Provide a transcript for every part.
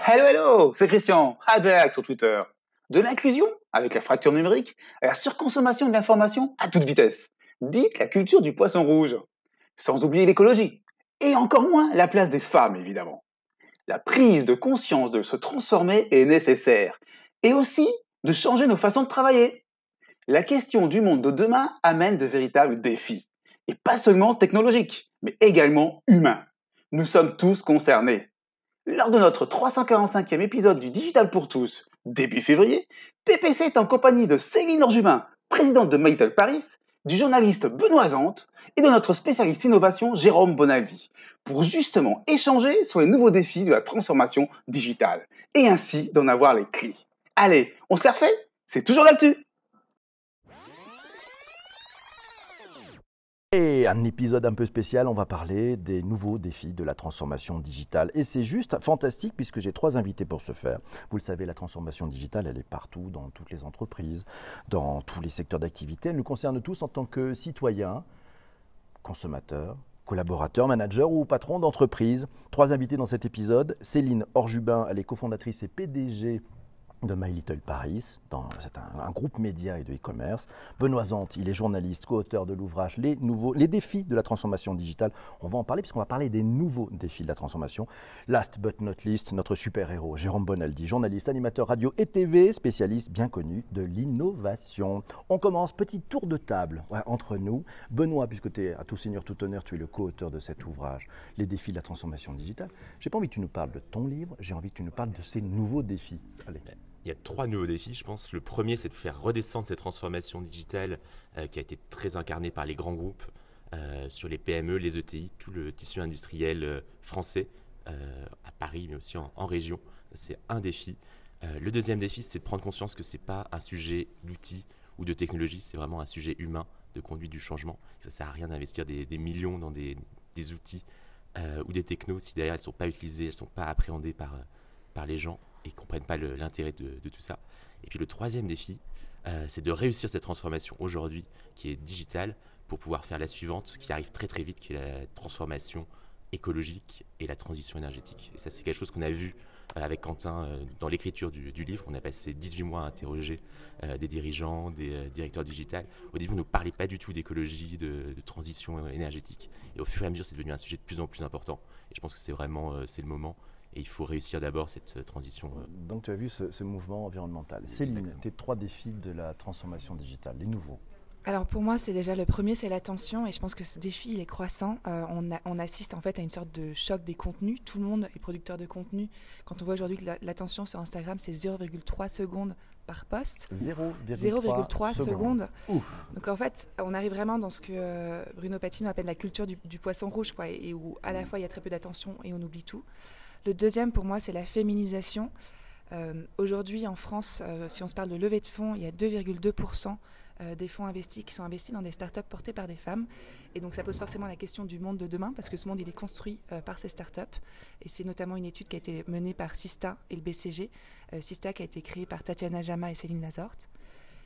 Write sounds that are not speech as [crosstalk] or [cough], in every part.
Hello, hello, c'est Christian, Hyperx sur Twitter. De l'inclusion, avec la fracture numérique, à la surconsommation de l'information à toute vitesse. Dites la culture du poisson rouge. Sans oublier l'écologie. Et encore moins la place des femmes, évidemment. La prise de conscience de se transformer est nécessaire. Et aussi de changer nos façons de travailler. La question du monde de demain amène de véritables défis. Et pas seulement technologiques, mais également humains. Nous sommes tous concernés. Lors de notre 345e épisode du Digital pour tous, début février, PPC est en compagnie de Céline Orjubin, présidente de My Paris, du journaliste Benoît Zante et de notre spécialiste innovation Jérôme Bonaldi, pour justement échanger sur les nouveaux défis de la transformation digitale et ainsi d'en avoir les clés. Allez, on s'est refait? C'est toujours là-dessus Et un épisode un peu spécial, on va parler des nouveaux défis de la transformation digitale. Et c'est juste fantastique puisque j'ai trois invités pour ce faire. Vous le savez, la transformation digitale, elle est partout, dans toutes les entreprises, dans tous les secteurs d'activité. Elle nous concerne tous en tant que citoyens, consommateurs, collaborateurs, managers ou patrons d'entreprise. Trois invités dans cet épisode. Céline Orjubin, elle est cofondatrice et PDG de My Little Paris, c'est un, groupe média et de e-commerce. Benoît Zante, il est journaliste, co-auteur de l'ouvrage les, les défis de la transformation digitale. On va en parler puisqu'on va parler des nouveaux défis de la transformation. Last but not least, notre super-héros, Jérôme Bonaldi, journaliste, animateur radio et TV, spécialiste bien connu de l'innovation. On commence, petit tour de table entre nous. Benoît, puisque tu es à tout seigneur, tout honneur, tu es le co-auteur de cet ouvrage, Les défis de la transformation digitale. J'ai pas envie que tu nous parles de ton livre, j'ai envie que tu nous parles de ces nouveaux défis. Allez il y a trois nouveaux défis, je pense. Le premier, c'est de faire redescendre cette transformation digitale euh, qui a été très incarnée par les grands groupes euh, sur les PME, les ETI, tout le tissu industriel euh, français, à Paris, mais aussi en, région. C'est un défi. le deuxième défi, c'est de prendre conscience que ce n'est pas un sujet d'outils ou de technologie, c'est vraiment un sujet humain de conduite du changement. Ça ne sert à rien d'investir des, millions dans des, outils ou des technos si derrière elles ne sont pas utilisées, elles ne sont pas appréhendées par, par les gens et comprennent pas l'intérêt de, tout ça. Et puis le troisième défi, euh, c'est de réussir cette transformation aujourd'hui qui est digitale pour pouvoir faire la suivante qui arrive très très vite, qui est la transformation écologique et la transition énergétique. Et ça, c'est quelque chose qu'on a vu euh, avec Quentin euh, dans l'écriture du, livre. On a passé 18 mois à interroger des dirigeants, des directeurs digitales. Au début, on ne parlait pas du tout d'écologie, de, transition énergétique. Et au fur et à mesure, c'est devenu un sujet de plus en plus important. Et je pense que c'est vraiment le moment. Et il faut réussir d'abord cette euh, transition. Euh. Donc tu as vu ce, mouvement environnemental. Céline, tes trois défis de la transformation digitale, les nouveaux alors pour moi, c'est déjà le premier, c'est l'attention, et je pense que ce défi, il est croissant. Euh, on, on, assiste en fait à une sorte de choc des contenus. Tout le monde est producteur de contenu. Quand on voit aujourd'hui que l'attention sur Instagram, c'est 0,3 secondes par poste. 0,3 secondes. Donc en fait, on arrive vraiment dans ce que Bruno Patino appelle la culture du, poisson rouge, quoi, et où à la fois il y a très peu d'attention et on oublie tout. Le deuxième, pour moi, c'est la féminisation. Euh, aujourd'hui, en France, euh, si on se parle de levée de fonds, il y a 2,2% euh, des fonds investis qui sont investis dans des startups portées par des femmes. Et donc, ça pose forcément la question du monde de demain, parce que ce monde, il est construit par ces startups. Et c'est notamment une étude qui a été menée par Sista et le BCG. Sista qui a été créée par Tatiana Jama et Céline Lazorte.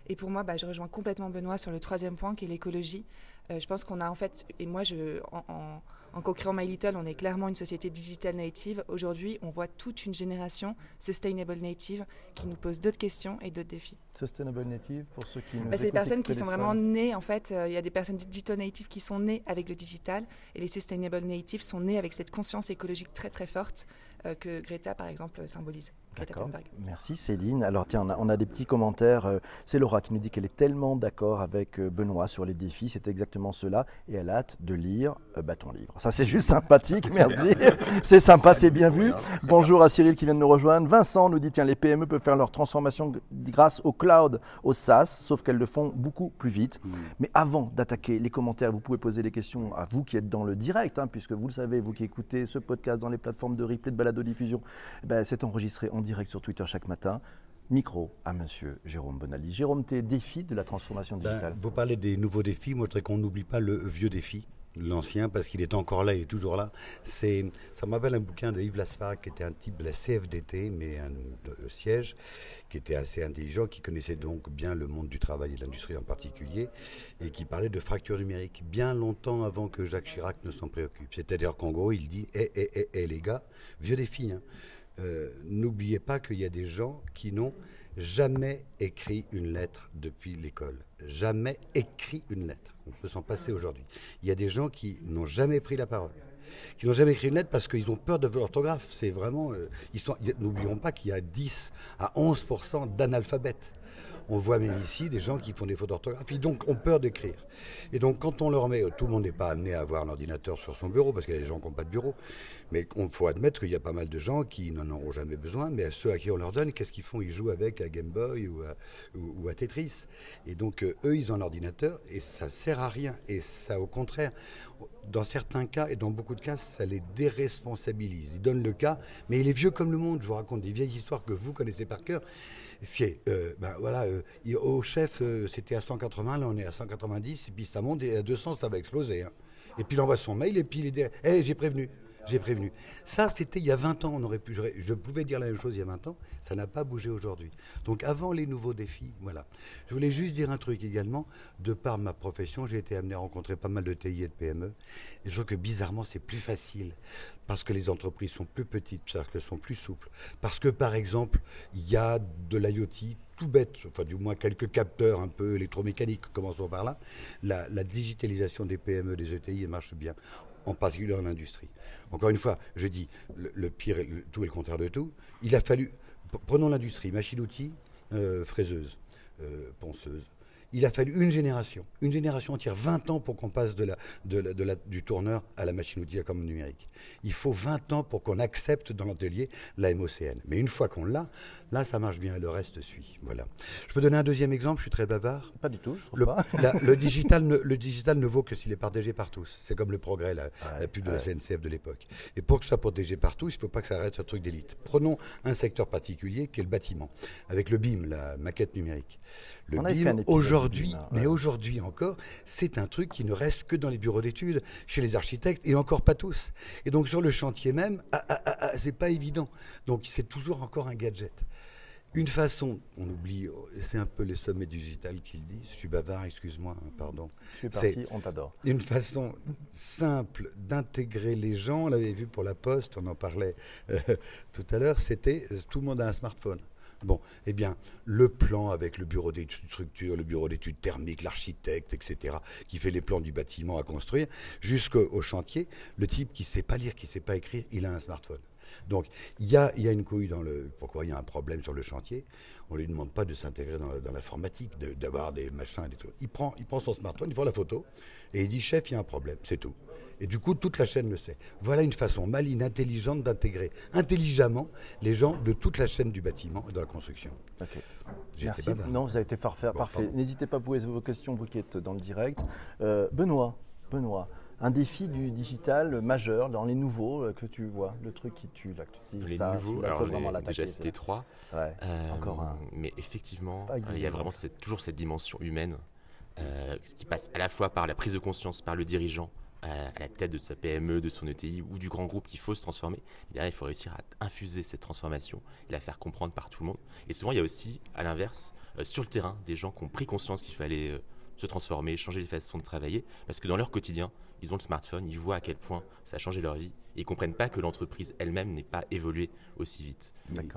Et pour moi, bah, je rejoins complètement Benoît sur le troisième point, qui est l'écologie. je pense qu'on a en fait, et moi, je, en en co-créant My Little, on est clairement une société digital native. Aujourd'hui, on voit toute une génération sustainable native qui nous pose d'autres questions et d'autres défis. Sustainable native, pour ceux qui nous bah, C'est des personnes qui sont vraiment nées, en fait, euh, il y a des personnes digital native qui sont nées avec le digital et les sustainable natives sont nées avec cette conscience écologique très très forte euh, que Greta, par exemple, symbolise. Merci Céline. Alors tiens, on a, des petits commentaires. Euh, c'est Laura qui nous dit qu'elle est tellement d'accord avec euh, Benoît sur les défis. C'est exactement cela. Et elle a hâte de lire euh, bah, ton livre. Ça c'est juste sympathique, [laughs] merci. [laughs] c'est sympa, c'est bien vu. Bonjour à Cyril qui vient de nous rejoindre. Vincent nous dit, tiens, les PME peuvent faire leur transformation grâce au cloud, au SaaS, sauf qu'elles le font beaucoup plus vite. Mm. Mais avant d'attaquer les commentaires, vous pouvez poser les questions à vous qui êtes dans le direct, hein, puisque vous le savez, vous qui écoutez ce podcast dans les plateformes de replay, de balado-diffusion, ben, c'est enregistré en direct sur Twitter chaque matin. Micro à Monsieur Jérôme Bonali. Jérôme, tes défis de la transformation ben, digitale. vous parlez des nouveaux défis. Moi, je voudrais qu'on n'oublie pas le vieux défi l'ancien parce qu'il est encore là, il est toujours là. C'est, ça m'appelle un bouquin de Yves Lasfar qui était un type de la CFDT, mais un siège, qui était assez intelligent, qui connaissait donc bien le monde du travail et de l'industrie en particulier, et qui parlait de fracture numérique bien longtemps avant que Jacques Chirac ne s'en préoccupe. C'est-à-dire qu'en gros, il dit, hé, hé, hé, les gars, vieux défi, hein euh, n'oubliez pas qu'il y a des gens qui n'ont jamais écrit une lettre depuis l'école. Jamais écrit une lettre. On peut s'en passer aujourd'hui. Il y a des gens qui n'ont jamais pris la parole qui n'ont jamais écrit une lettre parce qu'ils ont peur de l'orthographe. C'est vraiment. Euh, n'oublions pas qu'il y a 10 à 11% d'analphabètes. On voit même ici des gens qui font des fautes d'orthographe, donc ont peur d'écrire. Et donc quand on leur met, tout le monde n'est pas amené à avoir un ordinateur sur son bureau, parce qu'il y a des gens qui n'ont pas de bureau, mais il faut admettre qu'il y a pas mal de gens qui n'en auront jamais besoin, mais à ceux à qui on leur donne, qu'est-ce qu'ils font? Ils jouent avec à Game Boy ou à, Tetris. Et donc euh, eux, ils ont un ordinateur et ça sert à rien. Et ça, au contraire, dans certains cas et dans beaucoup de cas, ça les déresponsabilise. Ils donnent le cas, mais il est vieux comme le monde. Je vous raconte des vieilles histoires que vous connaissez par cœur. Euh, ben voilà, euh, au chef, euh, c'était à 180, là on est à 190, et puis ça monte, et à 200, ça va exploser. Hein. Et puis il envoie son mail, et puis il dit hey, j'ai prévenu. J'ai prévenu. Ça, c'était il y a 20 ans. On aurait pu, je, pouvais dire la même chose il y a 20 ans. Ça n'a pas bougé aujourd'hui. Donc, avant les nouveaux défis, voilà. Je voulais juste dire un truc également. De par ma profession, j'ai été amené à rencontrer pas mal de TI et de PME. Et je trouve que bizarrement, c'est plus facile. Parce que les entreprises sont plus petites, parce qu'elles sont plus souples. Parce que, par exemple, il y a de l'IoT tout bête, enfin du moins quelques capteurs un peu électromécaniques, commençons par là. La, digitalisation des PME, des ETI, marche bien en particulier dans l'industrie. Encore une fois, je dis, le, pire, tout est le contraire de tout. Il a fallu, prenons l'industrie, machine-outil, euh, fraiseuse, euh, ponceuse, il a fallu une génération, une génération entière, 20 ans pour qu'on passe de la, de la, du tourneur à la machine-outil à commande numérique. Il faut 20 ans pour qu'on accepte dans l'atelier la MOCN. Mais une fois qu'on l'a, là, ça marche bien et le reste suit. Voilà. Je peux donner un deuxième exemple, je suis très bavard. Pas du tout, je le, pas. le, [laughs] digital ne, le digital ne vaut que s'il est partagé par tous. C'est comme le progrès, la, pub de la CNCF de l'époque. Et pour que ce soit protégé par tous, il ne faut pas que ça arrête ce truc d'élite. Prenons un secteur particulier qui est le bâtiment, avec le BIM, la maquette numérique. Le BIM, aujourd'hui, mais aujourd'hui encore, c'est un truc qui ne reste que dans les bureaux d'études, chez les architectes, et encore pas tous. Et donc sur le chantier même, ah, ah, ah, c'est pas évident. Donc c'est toujours encore un gadget. Une façon, on oublie, c'est un peu les sommets digital qui le disent, je suis bavard, excuse-moi, hein, pardon. Je suis parti, on t'adore. Une façon simple d'intégrer les gens, on l'avait vu pour la poste, on en parlait euh, [laughs] tout à l'heure, c'était euh, tout le monde a un smartphone. Bon, eh bien, le plan avec le bureau d'études structure, le bureau d'études thermiques, l'architecte, etc., qui fait les plans du bâtiment à construire, jusqu'au chantier, le type qui ne sait pas lire, qui ne sait pas écrire, il a un smartphone. Donc, il y a, une couille dans le. Pourquoi il y a un problème sur le chantier? On ne lui demande pas de s'intégrer dans, l'informatique, d'avoir des machins et des trucs. Il prend, il prend son smartphone, il prend la photo, et il dit chef, il y a un problème, c'est tout. Et du coup, toute la chaîne le sait. Voilà une façon maligne, intelligente d'intégrer intelligemment les gens de toute la chaîne du bâtiment et de la construction. Merci. Non, vous avez été parfait. parfait. N'hésitez pas à poser vos questions, vous qui êtes dans le direct. Euh, Benoît, Benoît, un défi du digital majeur dans les nouveaux euh, que tu vois, le truc qui tue là, que tu dis, les nouveaux, alors déjà c'était trois. Ouais, euh, encore un. Mais effectivement, il y a vraiment toujours cette dimension humaine, ce qui passe à la fois par la prise de conscience par le dirigeant à la tête de sa PME, de son ETI ou du grand groupe qu'il faut se transformer. Il faut réussir à infuser cette transformation et la faire comprendre par tout le monde. Et souvent, il y a aussi, à l'inverse, euh, sur le terrain, des gens qui ont pris conscience qu'il fallait euh, se transformer, changer les façons de travailler, parce que dans leur quotidien, ils ont le smartphone, ils voient à quel point ça a changé leur vie, et ils comprennent pas que l'entreprise elle-même n'est pas évoluée aussi vite.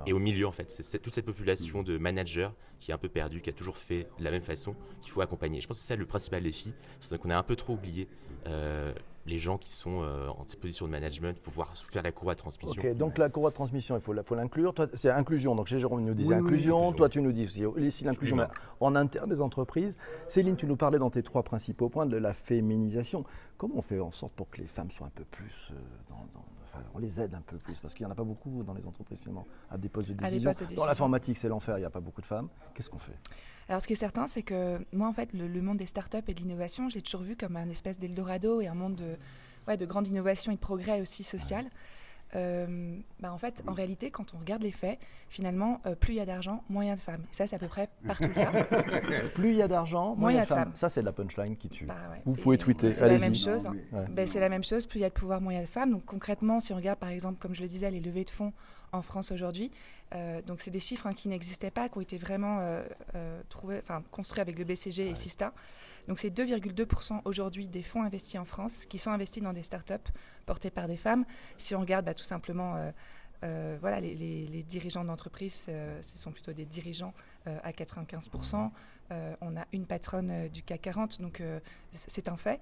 Et au milieu, en fait, c'est toute cette population de managers qui est un peu perdue, qui a toujours fait de la même façon, qu'il faut accompagner. Je pense que c'est ça le principal défi, c'est qu'on a un peu trop oublié euh, les gens qui sont euh, en position de management pour pouvoir faire la courroie de transmission. Ok, donc la courroie de transmission, il faut, l'inclure. C'est inclusion. Donc chez Jérôme, nous disait inclusion. Toi, tu nous dis aussi, l'inclusion en interne des entreprises. Céline, tu nous parlais dans tes trois principaux points de la féminisation. Comment on fait en sorte pour que les femmes soient un peu plus euh, dans, enfin, on les aide un peu plus parce qu'il n'y en a pas beaucoup dans les entreprises finalement à des postes de décision. Dans l'informatique, c'est l'enfer, il n'y a pas beaucoup de femmes. Qu'est-ce qu'on fait? Alors, ce qui est certain, c'est que moi, en fait, le, monde des startups et de l'innovation, j'ai toujours vu comme un espèce d'Eldorado et un monde de, ouais, de grande innovation et de progrès aussi social. Euh, bah en fait, en réalité, quand on regarde les faits, finalement, euh, plus il y a d'argent, moins il y a de femmes. ça, c'est à peu près partout [laughs] plus il y a d'argent, moins il y a de femmes. Ça, c'est la punchline qui tue. Bah Vous pouvez tweeter. C'est la même chose. Ben, c'est la même chose. Plus il y a de pouvoir, moins il y a de femmes. Donc concrètement, si on regarde, par exemple, comme je le disais, les levées de fonds en France aujourd'hui, euh, donc c'est des chiffres hein, qui n'existaient pas, qui ont été vraiment trouvés, enfin construits avec le BCG et Sista. Donc c'est 2,2% aujourd'hui des fonds investis en France qui sont investis dans des startups portées par des femmes. Si on regarde bah, tout simplement euh, voilà, les, dirigeants d'entreprise, ce sont plutôt des dirigeants à 95%. on a une patronne du CAC 40, donc c'est un fait.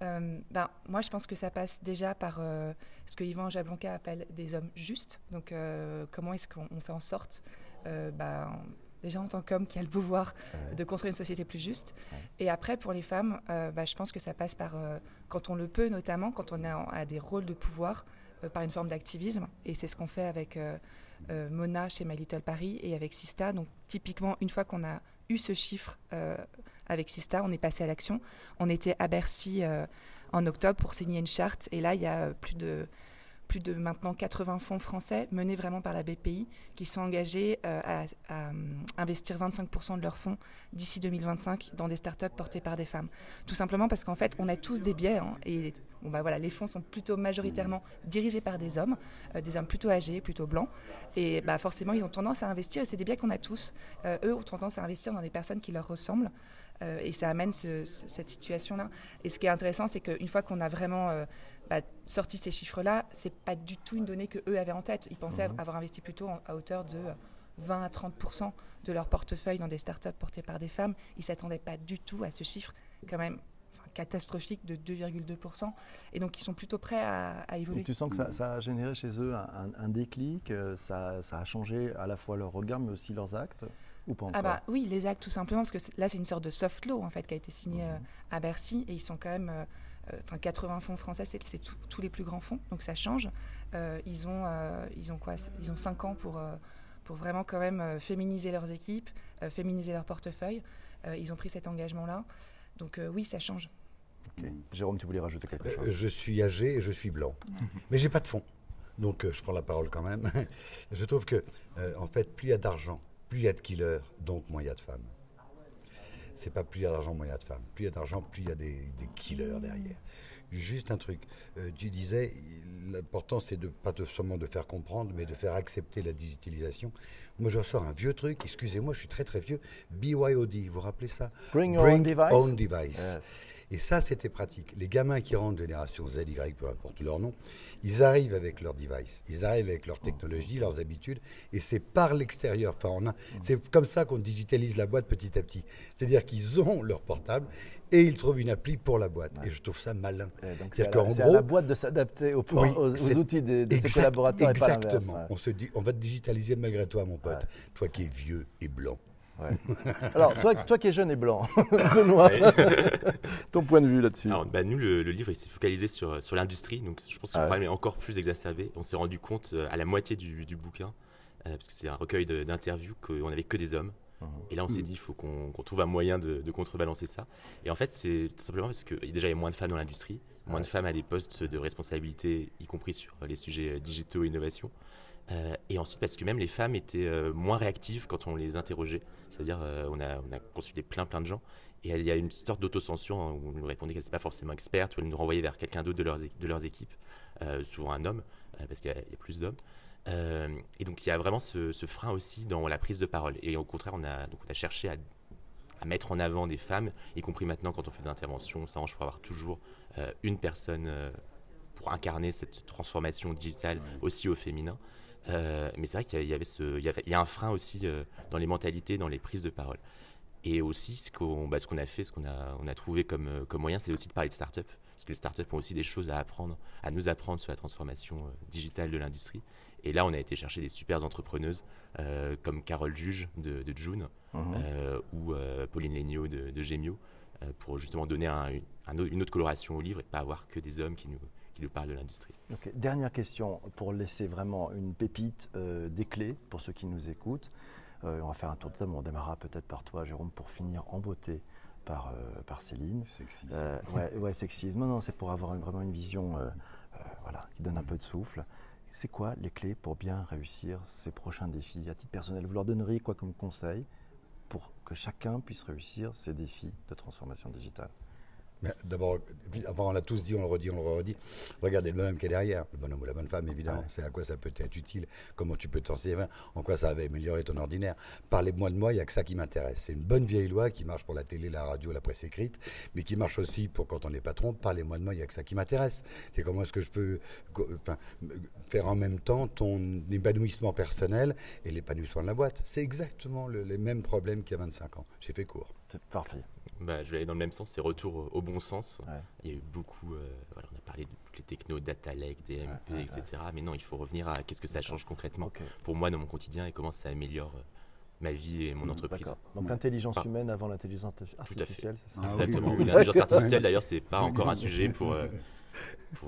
Ben, moi, je pense que ça passe déjà par ce que Yvan Jablonka appelle des hommes justes. Donc, comment est-ce qu'on fait en sorte ben, déjà en tant qu'homme qui a le pouvoir de construire une société plus juste. Et après, pour les femmes, euh, bah, je pense que ça passe par, euh, quand on le peut notamment, quand on a, des rôles de pouvoir, euh, par une forme d'activisme. Et c'est ce qu'on fait avec Mona chez My Little Paris et avec Sista. Donc typiquement, une fois qu'on a eu ce chiffre avec Sista, on est passé à l'action. On était à Bercy en octobre pour signer une charte. Et là, il y a plus de plus de maintenant 80 fonds français menés vraiment par la BPI qui sont engagés euh, à, euh, investir 25% de leurs fonds d'ici 2025 dans des startups portées par des femmes. Tout simplement parce qu'en fait, on a tous des biais hein, et bon, bah, voilà, les fonds sont plutôt majoritairement dirigés par des hommes, euh, des hommes plutôt âgés, plutôt blancs. Et bah, forcément, ils ont tendance à investir et c'est des biais qu'on a tous. eux ont tendance à investir dans des personnes qui leur ressemblent. et ça amène cette situation-là. Et ce qui est intéressant, c'est qu'une fois qu'on a vraiment bah, sorti ces chiffres-là, c'est pas du tout une donnée que eux avaient en tête. Ils pensaient mhm. avoir investi plutôt à hauteur de 20 à 30 de leur portefeuille dans des startups portées par des femmes. Ils s'attendaient pas du tout à ce chiffre, quand même catastrophique de 2,2%. Et donc, ils sont plutôt prêts à, évoluer. tu sens que ça, a généré chez eux un, déclic, euh, ça, ça, a changé à la fois leur regard, mais aussi leurs actes ou pas ah bah, Oui, les actes, tout simplement, parce que là, c'est une sorte de soft law, en fait, qui a été signé mhm. euh, à Bercy, et ils sont quand même... Euh, enfin 80 fonds français, c'est tous les plus grands fonds, donc ça change. Euh, ils ont, euh, ils ont quoi Ils ont 5 ans pour pour vraiment quand même féminiser leurs équipes, féminiser leur portefeuille. ils ont pris cet engagement-là. Donc oui, ça change. Jérôme, tu voulais rajouter quelque chose? Je suis âgé et je suis blanc. [laughs] Mais j'ai pas de fonds. Donc je prends la parole quand même. [laughs] je trouve que, en fait, plus il y a d'argent, plus il y a de killers, donc moins il y a de femmes c'est pas plus il y a d'argent, moins il y a de femmes. Plus il y a d'argent, plus il y a des, killers derrière. Juste un truc. Euh, tu disais, l'important c'est de pas seulement de faire comprendre, mais de faire accepter la digitalisation. Moi, je ressors un vieux truc. Excusez-moi, je suis très très vieux. BYOD, vous vous rappelez ça? Bring your own device? Et ça, c'était pratique. Les gamins qui rentrent génération Z, Y, peu importe leur nom, ils arrivent avec leur device, ils arrivent avec leur technologie, leurs habitudes, et c'est par l'extérieur. Enfin, c'est comme ça qu'on digitalise la boîte petit à petit. C'est-à-dire qu'ils ont leur portable et ils trouvent une appli pour la boîte. Et je trouve ça malin. C'est à, la boîte de s'adapter aux, outils de, ses collaborateurs exactement. Et pas on se dit, on va te digitaliser malgré toi, mon pote. Toi qui es vieux et blanc. Alors, toi, toi qui es jeune et blanc, [laughs] [laughs] ton point de vue là-dessus Alors, bah, nous, le, livre, il s'est focalisé sur, sur l'industrie, donc je pense que le ah problème est encore plus exacerbé. On s'est rendu compte euh, à la moitié du, du bouquin, euh, parce que c'est un recueil d'interviews, qu'on n'avait que des hommes. Et là, on s'est dit, il faut qu'on trouve un moyen de, contrebalancer ça. Et en fait, c'est simplement parce que déjà, il y a moins de femmes dans l'industrie, moins de femmes à des postes de responsabilité, y compris sur les sujets digitaux et innovation. Euh, et ensuite, parce que même les femmes étaient euh, moins réactives quand on les interrogeait. C'est-à-dire, euh, on, a, on a consulté plein, plein de gens. Et il y a une sorte d'autocensure hein, où on nous répondait qu'elle n'était pas forcément experte, ou elle nous renvoyait vers quelqu'un d'autre de leurs, de leurs équipes, souvent un homme, parce qu'il y, a plus d'hommes. et donc, il y a vraiment ce, frein aussi dans la prise de parole. Et au contraire, on a, donc, on a cherché à, à mettre en avant des femmes, y compris maintenant quand on fait des interventions, on s'arrange pour avoir toujours une personne pour incarner cette transformation digitale aussi au féminin. Euh, mais c'est vrai qu'il y, avait ce, il y, a un frein aussi euh, dans les mentalités, dans les prises de parole. Et aussi, ce qu'on bah, a fait, ce qu'on a, on a trouvé comme, euh, comme moyen, c'est aussi de parler de start-up. Parce que les start-up ont aussi des choses à apprendre, à nous apprendre sur la transformation digitale de l'industrie. Et là, on a été chercher des super entrepreneuses comme Carole Juge de, de June mhm. ou Pauline Legnaud de, de Gemio pour justement donner une autre coloration au livre et pas avoir que des hommes qui nous, qui nous parle de l'industrie. Dernière question pour laisser vraiment une pépite, euh, des clés pour ceux qui nous écoutent. Euh, on va faire un tour de table, on démarrera peut-être par toi, Jérôme, pour finir en beauté par, euh, par Céline. Sexisme. ouais, ouais, sexisme. Non, non, c'est pour avoir vraiment une vision voilà, qui donne un peu de souffle. C'est quoi les clés pour bien réussir ces prochains défis? À titre personnel, vous leur donneriez quoi comme conseil pour que chacun puisse réussir ces défis de transformation digitale? D'abord, avant, on l'a tous dit, on le redit, on le redit. Regardez le bonhomme qui est derrière, le bonhomme ou la bonne femme, évidemment. C'est à quoi ça peut être utile, comment tu peux t'en servir, en quoi ça va améliorer ton ordinaire. Parlez-moi de moi, il n'y a que ça qui m'intéresse. C'est une bonne vieille loi qui marche pour la télé, la radio, la presse écrite, mais qui marche aussi pour quand on est patron. Parlez-moi de moi, il n'y a que ça qui m'intéresse. C'est comment est-ce que je peux enfin, faire en même temps ton épanouissement personnel et l'épanouissement de la boîte. C'est exactement les mêmes problèmes qu'il y a 25 ans. J'ai fait court. C'est parfait. Bah, je vais aller dans le même sens, c'est retour au bon sens. Il y a eu beaucoup, euh, voilà, on a parlé de toutes les technos, data lake, DMP, etc. Mais non, il faut revenir à qu'est-ce que ça change concrètement pour moi dans mon quotidien et comment ça améliore euh, ma vie et mon mmh, entreprise. Donc l'intelligence humaine avant l'intelligence artificielle, c'est ça Exactement. L'intelligence [laughs] artificielle, d'ailleurs, c'est pas encore un sujet pour. Euh, [laughs]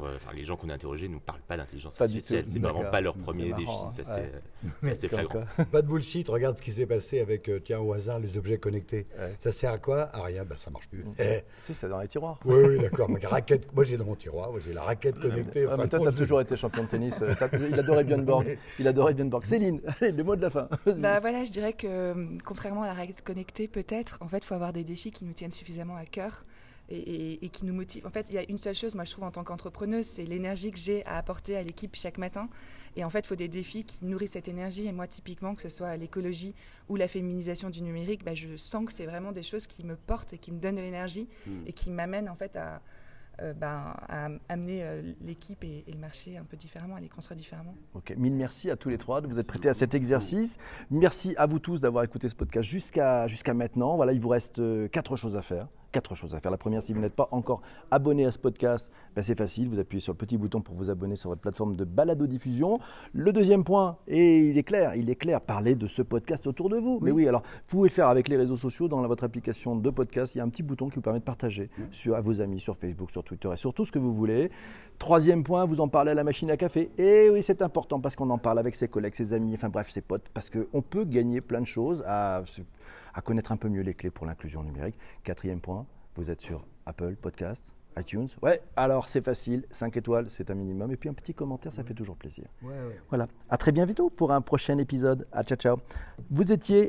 euh, les gens qu'on a interrogés ne nous parlent pas d'intelligence artificielle. C'est vraiment pas leur premier défi. Ça, c'est flagrant. Pas de bullshit. Regarde ce qui s'est passé avec, euh, tiens, au hasard, les objets connectés. Ça sert à quoi? À rien. Ben, ça marche plus. Eh. Si, c'est dans les tiroirs. Oui, oui d'accord. raquette, moi, j'ai dans mon tiroir, j'ai la raquette connectée. toi, tu as toujours été champion de tennis. Euh, [laughs] il adorait Björn [laughs] Borg. Il adorait Björn Borg. Céline, [laughs] allez, le mot de la fin. Bah voilà, je dirais que contrairement à la raquette connectée, peut-être, en fait, il faut avoir des défis qui nous tiennent suffisamment à cœur et, qui nous motive. En fait, il y a une seule chose, moi je trouve en tant qu'entrepreneuse, c'est l'énergie que j'ai à apporter à l'équipe chaque matin. Et en fait, il faut des défis qui nourrissent cette énergie. Et moi, typiquement, que ce soit l'écologie ou la féminisation du numérique, bah, je sens que c'est vraiment des choses qui me portent et qui me donnent de l'énergie hmm. et qui m'amènent en fait à, euh, ben, à amener euh, l'équipe et, le marché un peu différemment, à les construire différemment. Ok, mille merci à tous les trois de vous être prêtés à cet exercice. Merci à vous tous d'avoir écouté ce podcast jusqu'à jusqu'à maintenant. Voilà, il vous reste euh, quatre choses à faire quatre choses à faire. La première, si vous n'êtes pas encore abonné à ce podcast, ben c'est facile, vous appuyez sur le petit bouton pour vous abonner sur votre plateforme de balado-diffusion. Le deuxième point, et il est clair, il est clair, parlez de ce podcast autour de vous. Mais oui, alors vous pouvez le faire avec les réseaux sociaux, dans votre application de podcast, il y a un petit bouton qui vous permet de partager sur, à vos amis, sur Facebook, sur Twitter et sur tout ce que vous voulez. Troisième point, vous en parlez à la machine à café. Et oui, c'est important parce qu'on en parle avec ses collègues, ses amis, enfin bref, ses potes, parce qu'on peut gagner plein de choses à à connaître un peu mieux les clés pour l'inclusion numérique. Quatrième point, vous êtes sur Apple Podcast, iTunes. Ouais, alors c'est facile, 5 étoiles, c'est un minimum. Et puis un petit commentaire, ça fait toujours plaisir. Voilà, à très bientôt pour un prochain épisode. À ciao, ciao. Vous étiez